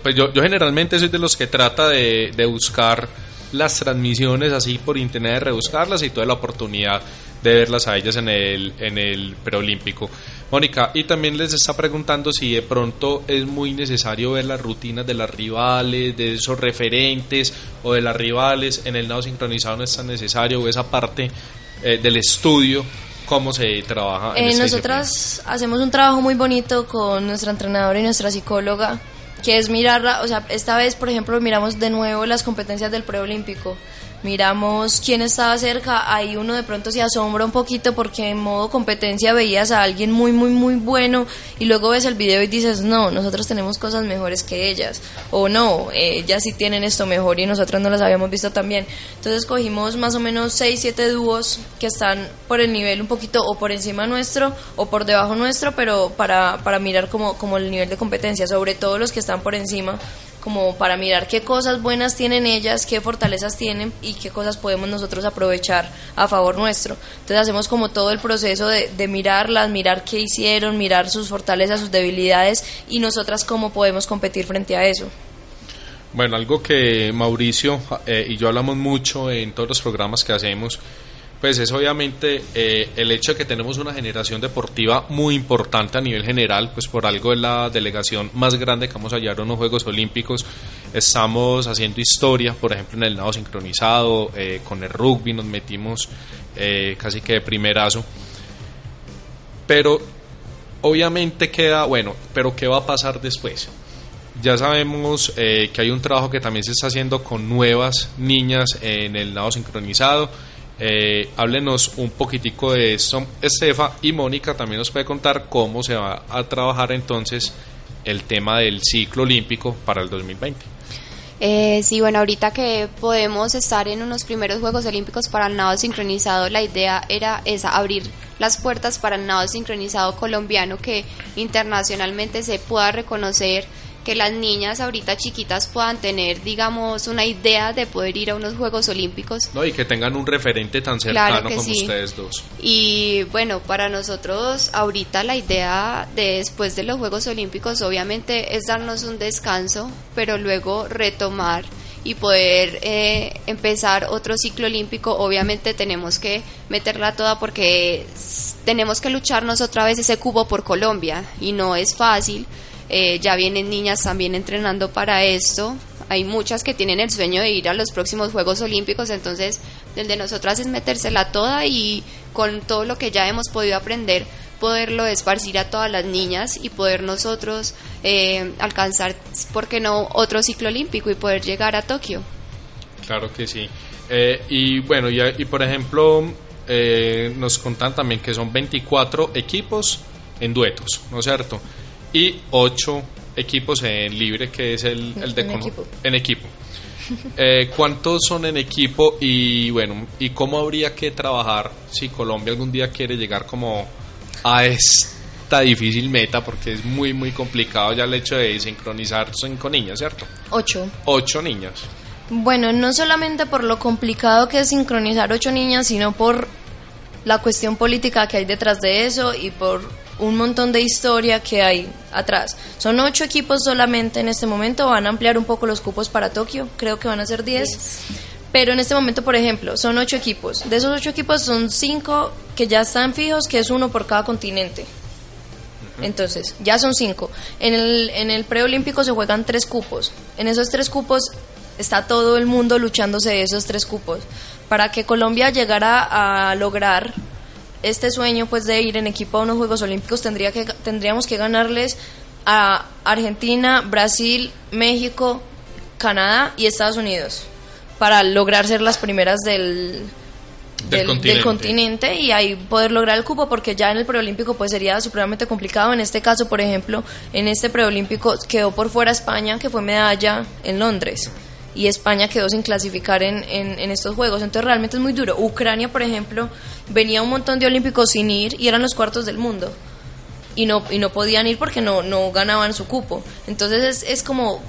Pues yo, yo, generalmente soy de los que trata de, de buscar las transmisiones así por internet, de rebuscarlas y toda la oportunidad de verlas a ellas en el, en el preolímpico. Mónica, y también les está preguntando si de pronto es muy necesario ver las rutinas de las rivales, de esos referentes o de las rivales, en el nado sincronizado no es tan necesario, o esa parte eh, del estudio, cómo se trabaja. En eh, nosotras hacemos un trabajo muy bonito con nuestra entrenadora y nuestra psicóloga, que es mirar, o sea, esta vez, por ejemplo, miramos de nuevo las competencias del preolímpico miramos quién estaba cerca, ahí uno de pronto se asombra un poquito porque en modo competencia veías a alguien muy, muy, muy bueno y luego ves el video y dices, no, nosotros tenemos cosas mejores que ellas, o no, ellas sí tienen esto mejor y nosotros no las habíamos visto también. Entonces cogimos más o menos 6, 7 dúos que están por el nivel un poquito o por encima nuestro o por debajo nuestro, pero para, para mirar como, como el nivel de competencia, sobre todo los que están por encima como para mirar qué cosas buenas tienen ellas, qué fortalezas tienen y qué cosas podemos nosotros aprovechar a favor nuestro. Entonces hacemos como todo el proceso de, de mirarlas, mirar qué hicieron, mirar sus fortalezas, sus debilidades y nosotras cómo podemos competir frente a eso. Bueno, algo que Mauricio eh, y yo hablamos mucho en todos los programas que hacemos pues es obviamente eh, el hecho de que tenemos una generación deportiva muy importante a nivel general, pues por algo es la delegación más grande que vamos a hallar en los Juegos Olímpicos. Estamos haciendo historia, por ejemplo, en el nado sincronizado, eh, con el rugby nos metimos eh, casi que de primerazo. Pero obviamente queda, bueno, pero ¿qué va a pasar después? Ya sabemos que hay un trabajo que también se está haciendo con nuevas niñas en el nado sincronizado eh, háblenos un poquitico de esto, Estefa, y Mónica también nos puede contar cómo se va a trabajar entonces el tema del ciclo olímpico para el 2020. Eh, sí, bueno, ahorita que podemos estar en unos primeros Juegos Olímpicos para el nado sincronizado, la idea era esa, abrir las puertas para el nado sincronizado colombiano que internacionalmente se pueda reconocer que las niñas ahorita chiquitas puedan tener, digamos, una idea de poder ir a unos Juegos Olímpicos. No, y que tengan un referente tan cercano como ustedes dos. Y bueno, para nosotros ahorita la idea de después de los Juegos Olímpicos obviamente es darnos un descanso, pero luego retomar y poder eh, empezar otro ciclo olímpico, obviamente tenemos que meterla toda porque tenemos que lucharnos otra vez ese cubo por Colombia y no es fácil eh, ya vienen niñas también entrenando para esto. Hay muchas que tienen el sueño de ir a los próximos Juegos Olímpicos, entonces el de nosotras es metérsela toda y con todo lo que ya hemos podido aprender, poderlo esparcir a todas las niñas y poder nosotros eh, alcanzar, ¿por qué no?, otro ciclo olímpico y poder llegar a Tokio. Claro que sí. Eh, y bueno, y, y por ejemplo, nos contan también que son 24 equipos en duetos, ¿no es cierto? Y ocho equipos en libre, que es el, el de en equipo. En equipo. Eh, ¿Cuántos son en equipo y bueno, y cómo habría que trabajar si Colombia algún día quiere llegar como a esta difícil meta? Porque es muy, muy complicado ya el hecho de sincronizar cinco niñas, ¿cierto? Ocho. Ocho niñas. Bueno, no solamente por lo complicado que es sincronizar ocho niñas, sino por la cuestión política que hay detrás de eso y por un montón de historia que hay atrás. Son ocho equipos solamente en este momento, van a ampliar un poco los cupos para Tokio, creo que van a ser diez. Pero en este momento, por ejemplo, son ocho equipos. De esos ocho equipos son cinco que ya están fijos, que es uno por cada continente. Entonces, ya son cinco. En el, en el preolímpico se juegan tres cupos. En esos tres cupos está todo el mundo luchándose de esos tres cupos. Para que Colombia llegara a lograr este sueño pues de ir en equipo a unos Juegos Olímpicos tendría que tendríamos que ganarles a Argentina, Brasil, México, Canadá y Estados Unidos para lograr ser las primeras del del, continente. y ahí poder lograr el cupo porque ya en el preolímpico pues sería supremamente complicado en este caso por ejemplo en este preolímpico quedó por fuera España que fue medalla en Londres y España quedó sin clasificar en, en, estos juegos entonces realmente es muy duro Ucrania por ejemplo venía un montón de olímpicos sin ir y eran los cuartos del mundo y no y no podían ir porque no no ganaban su cupo entonces es, es como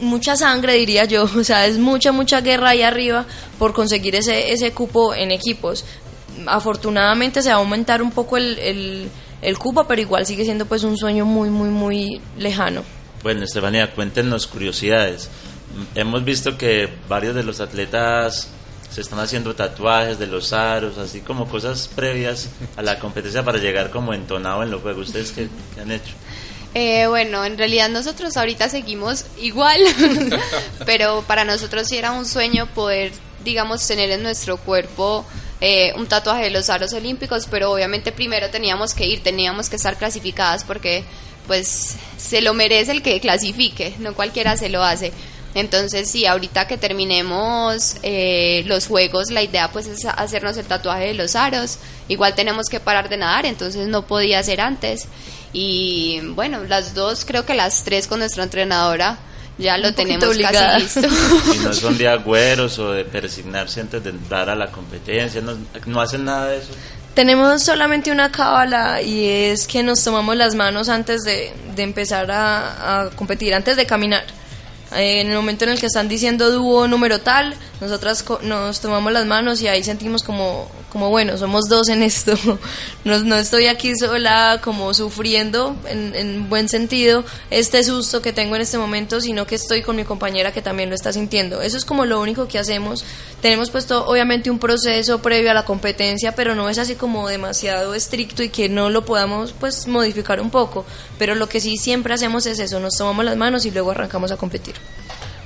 mucha sangre, diría yo. O sea, es mucha, mucha guerra ahí arriba por conseguir ese, ese cupo en equipos. Afortunadamente se va a aumentar un poco el, el, cupo, pero igual sigue siendo pues un sueño muy, muy, muy lejano. Bueno, Estefanía, cuéntenos curiosidades. Hemos visto que varios de los atletas se están haciendo tatuajes de los aros, así como cosas previas a la competencia para llegar como entonado en los juegos. ¿Ustedes qué han hecho? Eh, bueno, en realidad nosotros ahorita seguimos igual, pero para nosotros sí era un sueño poder, digamos, tener en nuestro cuerpo eh, un tatuaje de los aros olímpicos, pero obviamente primero teníamos que ir, teníamos que estar clasificadas porque pues se lo merece el que clasifique, no cualquiera se lo hace. Entonces sí, ahorita que terminemos eh, los juegos, la idea pues es hacernos el tatuaje de los aros. Igual tenemos que parar de nadar, entonces no podía ser antes. Y bueno, las dos, creo que las tres con nuestra entrenadora ya lo tenemos casi listo. Y no son de agüeros o de persignarse antes de entrar a la competencia, no, hacen nada de eso. Tenemos solamente una cábala y es que nos tomamos las manos antes de, empezar a competir, antes de caminar eh, en el momento en el que están diciendo dúo número tal, nosotras nos tomamos las manos y ahí sentimos como, como bueno, somos dos en esto. No, no estoy aquí sola como sufriendo en, en, buen sentido este susto que tengo en este momento, sino que estoy con mi compañera que también lo está sintiendo. Eso es como lo único que hacemos. Tenemos puesto obviamente un proceso previo a la competencia, pero no es así como demasiado estricto y que no lo podamos pues modificar un poco. Pero lo que sí siempre hacemos es eso, nos tomamos las manos y luego arrancamos a competir.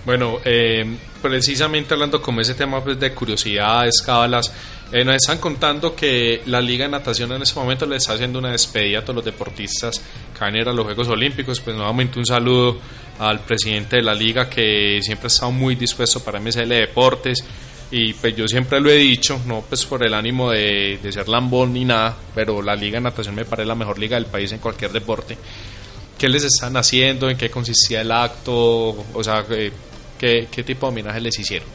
Bueno, eh, precisamente hablando como ese tema pues, de curiosidades, cábalas, eh, nos están contando que la Liga de Natación en ese momento le está haciendo una despedida a todos los deportistas que van a ir a los Juegos Olímpicos. Pues nuevamente un saludo al presidente de la Liga que siempre ha estado muy dispuesto para MSL Deportes. Y pues yo siempre lo he dicho, no pues por el ánimo de, de ser lambón ni nada, pero la Liga de Natación me parece la mejor liga del país en cualquier deporte. ¿Qué les están haciendo? ¿En qué consistía el acto? O sea, eh, ¿qué, qué tipo de homenaje les hicieron?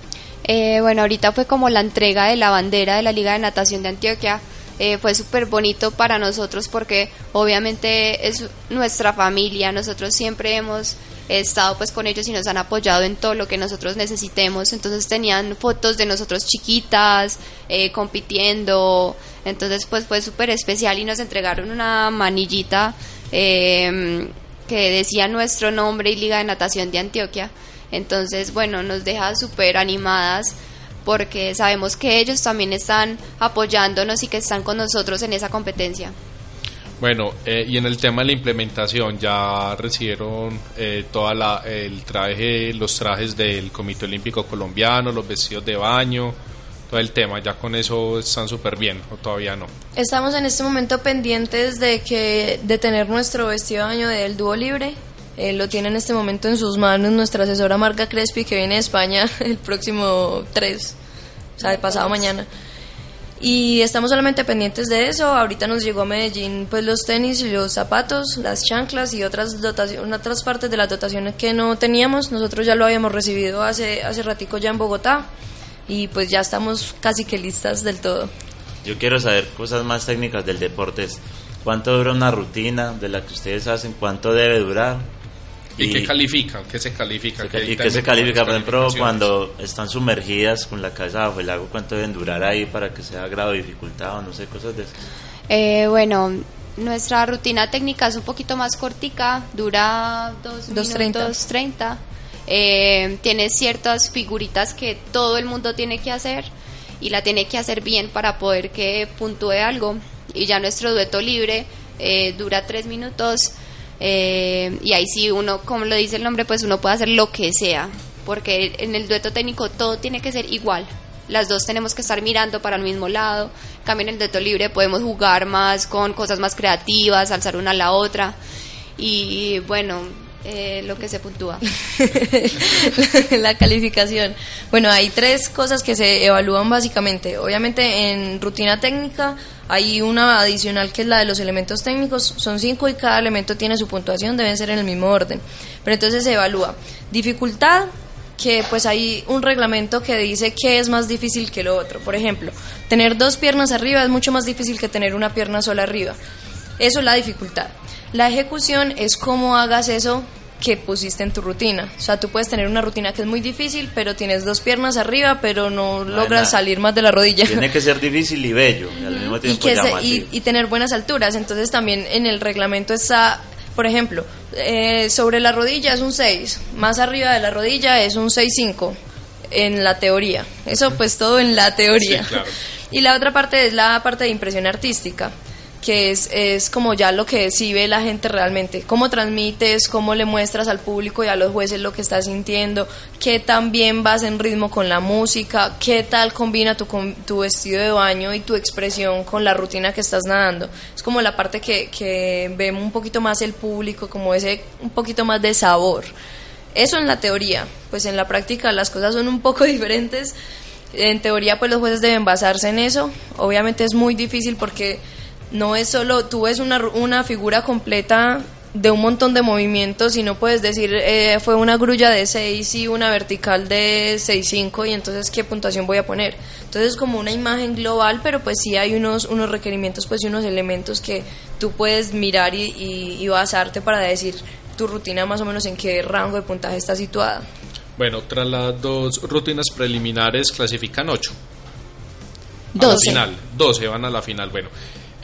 Eh, bueno, ahorita fue como la entrega de la bandera de la Liga de Natación de Antioquia. Eh, fue súper bonito para nosotros porque obviamente es nuestra familia, nosotros siempre hemos estado pues con ellos y nos han apoyado en todo lo que nosotros necesitemos, entonces tenían fotos de nosotros chiquitas, eh, compitiendo, entonces pues fue súper especial y nos entregaron una manillita que decía nuestro nombre y Liga de Natación de Antioquia. Entonces, bueno, nos deja súper animadas porque sabemos que ellos también están apoyándonos y que están con nosotros en esa competencia. Bueno, eh, y en el tema de la implementación, ya recibieron eh, toda la, el traje, los trajes del Comité Olímpico Colombiano, los vestidos de baño, todo el tema, ya con eso están súper bien, o todavía no. Estamos en este momento pendientes de que de tener nuestro vestido de baño del dúo libre eh, lo tiene en este momento en sus manos nuestra asesora Marga Crespi, que viene de España el próximo 3, o sea, el pasado mañana. Y estamos solamente pendientes de eso. Ahorita nos llegó a Medellín pues los tenis y los zapatos, las chanclas y otras dotaciones, otras partes de las dotaciones que no teníamos. Nosotros ya lo habíamos recibido hace, hace ratico ya en Bogotá y pues ya estamos casi que listas del todo. Yo quiero saber cosas más técnicas del deporte. ¿Cuánto dura una rutina de la que ustedes hacen? ¿Cuánto debe durar? ¿Y, qué califica? ¿Qué se califica? ¿Y qué se califica? Por ejemplo, cuando están sumergidas con la cabeza bajo el agua, ¿cuánto deben durar ahí para que sea grado de dificultad o no sé, cosas de eso? Eh, bueno, nuestra rutina técnica es un poquito más cortica, dura dos, minutos 30. Eh, tiene ciertas figuritas que todo el mundo tiene que hacer y la tiene que hacer bien para poder que puntúe algo. Y ya nuestro dueto libre eh, dura tres minutos eh, y ahí sí uno, como lo dice el nombre, pues uno puede hacer lo que sea, porque en el dueto técnico todo tiene que ser igual. Las dos tenemos que estar mirando para el mismo lado. Cambio en el dueto libre podemos jugar más con cosas más creativas, alzar una a la otra. Y bueno, Eh, lo que se puntúa. la calificación. Bueno, hay tres cosas que se evalúan básicamente. Obviamente en rutina técnica hay una adicional que es la de los elementos técnicos. Son cinco y cada elemento tiene su puntuación, deben ser en el mismo orden. Pero entonces se evalúa dificultad, que pues hay un reglamento que dice que es más difícil que lo otro. Por ejemplo, tener dos piernas arriba es mucho más difícil que tener una pierna sola arriba. Eso es la dificultad. La ejecución es cómo hagas eso que pusiste en tu rutina. O sea, tú puedes tener una rutina que es muy difícil, pero tienes dos piernas arriba, pero no, logras salir más de la rodilla. Tiene que ser difícil y bello, y al mismo tiempo y, y, tener buenas alturas. Entonces también en el reglamento está, por ejemplo, eh, sobre la rodilla es un 6, más arriba de la rodilla es un 6-5 en la teoría. Eso pues todo en la teoría. Y la otra parte es la parte de impresión artística que es, es como ya lo que sí ve la gente realmente, cómo transmites, cómo le muestras al público y a los jueces lo que estás sintiendo, qué tan bien vas en ritmo con la música, qué tal combina tu, tu vestido de baño y tu expresión con la rutina que estás nadando. Es como la parte que, que ve un poquito más el público, como ese un poquito más de sabor. Eso en la teoría, pues en la práctica las cosas son un poco diferentes. En teoría pues los jueces deben basarse en eso. Obviamente es muy difícil porque no es solo, tú ves una, una figura completa de un montón de movimientos y no puedes decir eh, fue una grulla de 6 y una vertical de 6-5 y entonces qué puntuación voy a poner. Entonces como una imagen global, pero pues sí hay unos, unos requerimientos pues y unos elementos que tú puedes mirar y, y, basarte para decir tu rutina más o menos en qué rango de puntaje está situada. Bueno, tras las dos rutinas preliminares clasifican 8. 12. final, 12 van a la final. Bueno,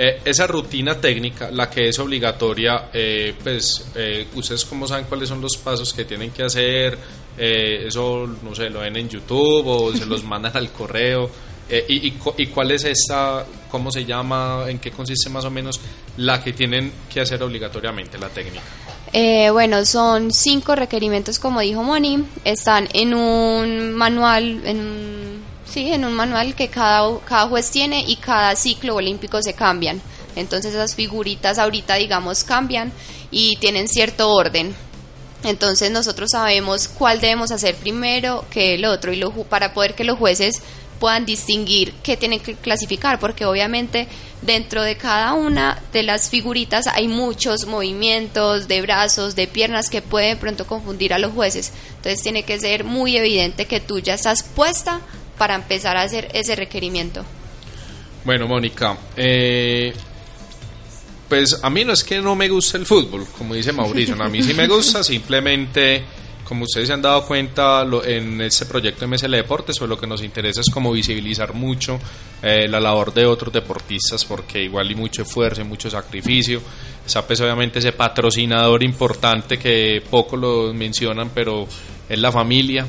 eh, esa rutina técnica, la que es obligatoria, eh, pues eh, ustedes como saben cuáles son los pasos que tienen que hacer, eso no sé, lo ven en YouTube o se los mandan al correo. Y, y, cuál es esta, cómo se llama, en qué consiste más o menos la que tienen que hacer obligatoriamente, la técnica? bueno, son cinco requerimientos, como dijo Moni, están en un manual, en Sí, en un manual que cada, cada juez tiene y cada ciclo olímpico se cambian. Entonces esas figuritas ahorita, digamos, cambian y tienen cierto orden. Entonces nosotros sabemos cuál debemos hacer primero que el otro y lo, para poder que los jueces puedan distinguir qué tienen que clasificar, porque obviamente dentro de cada una de las figuritas hay muchos movimientos de brazos, de piernas que pueden pronto confundir a los jueces. Entonces tiene que ser muy evidente que tú ya estás puesta para empezar a hacer ese requerimiento? Bueno, Mónica, eh, pues a mí no es que no me guste el fútbol, como dice Mauricio, a mí sí me gusta, simplemente, como ustedes se han dado cuenta en este proyecto MSL Deportes, pues lo que nos interesa es como visibilizar mucho eh, la labor de otros deportistas, porque igual hay mucho esfuerzo y mucho sacrificio, está pues obviamente ese patrocinador importante que poco lo mencionan, pero es la familia.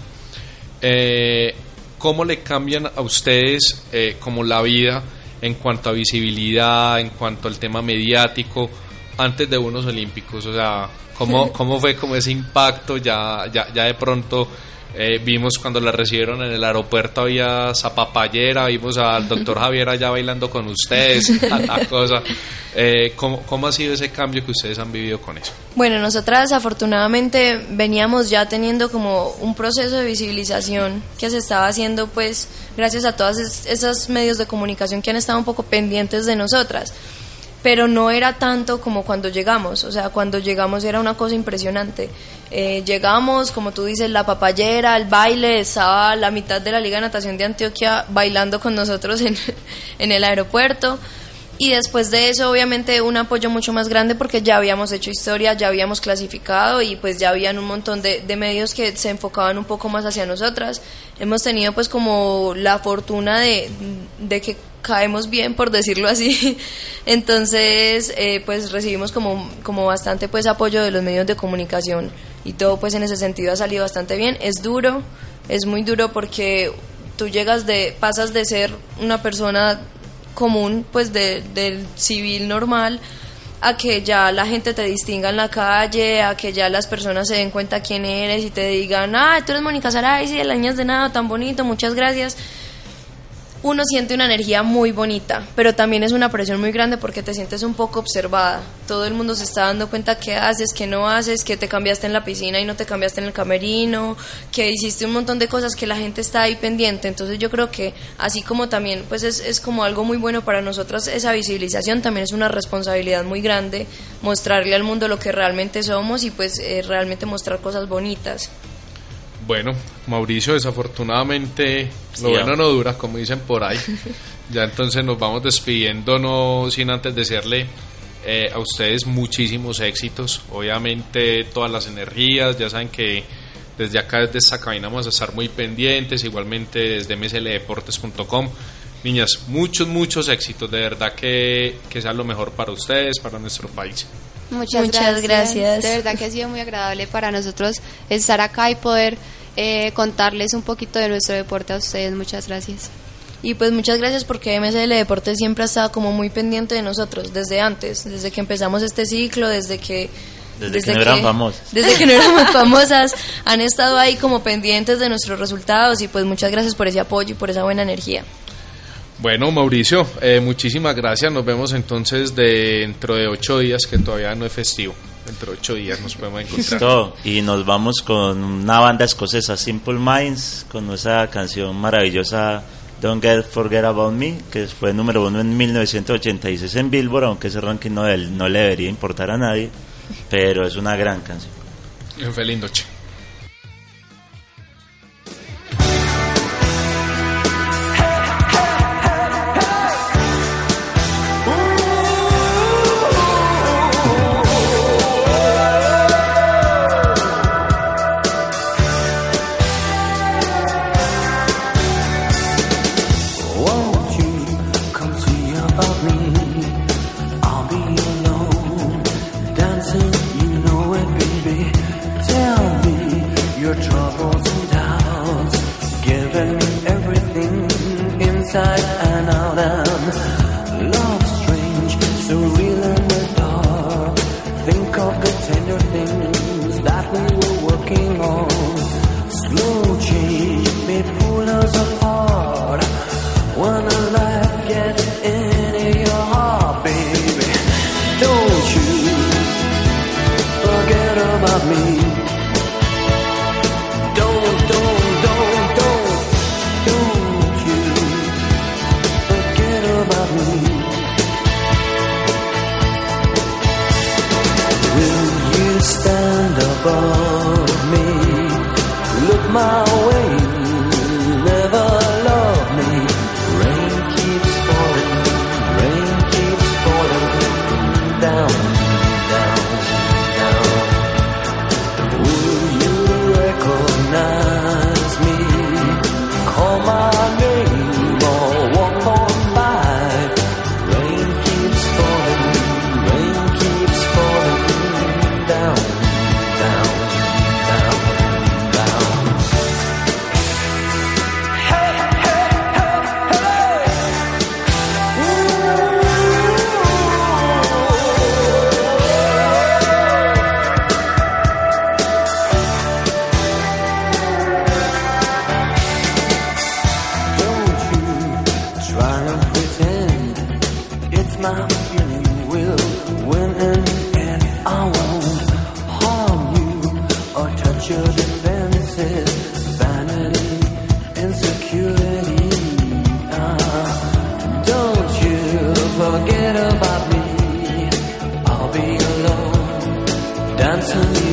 Eh, ¿cómo le cambian a ustedes eh, como la vida en cuanto a visibilidad, en cuanto al tema mediático, antes de unos olímpicos? O sea, ¿cómo, cómo fue como ese impacto ya, ya, ya de pronto eh, vimos cuando la recibieron en el aeropuerto había zapapayera, vimos al doctor Javier allá bailando con ustedes, la cosa. Eh, ¿cómo, ¿Cómo ha sido ese cambio que ustedes han vivido con eso? Bueno, nosotras afortunadamente veníamos ya teniendo como un proceso de visibilización que se estaba haciendo pues gracias a todos esos medios de comunicación que han estado un poco pendientes de nosotras pero no era tanto como cuando llegamos, o sea, cuando llegamos era una cosa impresionante. Eh, llegamos, como tú dices, la papayera, el baile, estaba la mitad de la Liga de Natación de Antioquia bailando con nosotros en, en el aeropuerto. Y después de eso, obviamente, un apoyo mucho más grande porque ya habíamos hecho historia, ya habíamos clasificado y pues ya habían un montón de, de medios que se enfocaban un poco más hacia nosotras. Hemos tenido pues como la fortuna de, de que caemos bien, por decirlo así. Entonces, eh, pues recibimos como, como bastante pues apoyo de los medios de comunicación y todo pues en ese sentido ha salido bastante bien. Es duro, es muy duro porque tú llegas de, pasas de ser una persona común, pues de, del civil normal, a que ya la gente te distinga en la calle, a que ya las personas se den cuenta quién eres y te digan, ah, tú eres Mónica Saray, sí, el año de nada, tan bonito, muchas gracias uno siente una energía muy bonita, pero también es una presión muy grande porque te sientes un poco observada. Todo el mundo se está dando cuenta qué haces, qué no haces, que te cambiaste en la piscina y no te cambiaste en el camerino, que hiciste un montón de cosas que la gente está ahí pendiente. Entonces yo creo que así como también pues es, es como algo muy bueno para nosotras esa visibilización, también es una responsabilidad muy grande mostrarle al mundo lo que realmente somos y pues eh, realmente mostrar cosas bonitas. Bueno, Mauricio, desafortunadamente lo bueno no dura, como dicen por ahí. ya entonces nos vamos despidiendo, no sin antes desearle eh, a ustedes muchísimos éxitos. Obviamente todas las energías, ya saben que desde acá, desde esta cabina, vamos a estar muy pendientes, igualmente desde msldeportes.com. Niñas, muchos, muchos éxitos, de verdad que, que sea lo mejor para ustedes, para nuestro país. Muchas, gracias. De verdad que ha sido muy agradable para nosotros estar acá y poder eh, contarles un poquito de nuestro deporte a ustedes. Muchas gracias. Y pues muchas gracias porque MSL Deportes siempre ha estado como muy pendiente de nosotros, desde antes, desde que empezamos este ciclo, desde que... Desde, que no eran famosas. Desde que no éramos famosas, han estado ahí como pendientes de nuestros resultados y pues muchas gracias por ese apoyo y por esa buena energía. Bueno, Mauricio, eh, muchísimas gracias. Nos vemos entonces dentro de ocho días, que todavía no es festivo dentro de ocho días nos podemos encontrar. Y nos vamos con una banda escocesa, Simple Minds, con esa canción maravillosa Don't Get Forget About Me, que fue número uno en 1986 en Billboard, aunque ese ranking no, no le debería importar a nadie, pero es una gran canción. Feliz noche. dancing.